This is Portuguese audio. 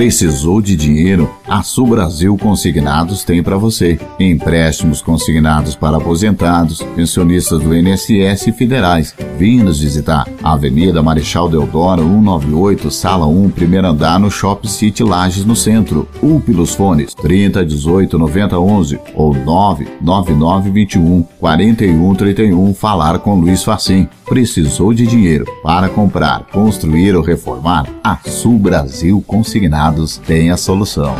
Precisou de dinheiro? A Sul Brasil Consignados tem para você. Empréstimos consignados para aposentados, pensionistas do INSS e federais. Vim nos visitar. Avenida Marechal Deodoro, 198, sala 1, primeiro andar, no Shop City Lages, no centro. UP pelos fones 30 18 90 11 ou 999 21 41 31. Falar com Luiz Facim. Precisou de dinheiro para comprar, construir ou reformar? A Sul Brasil Consignados tem a solução.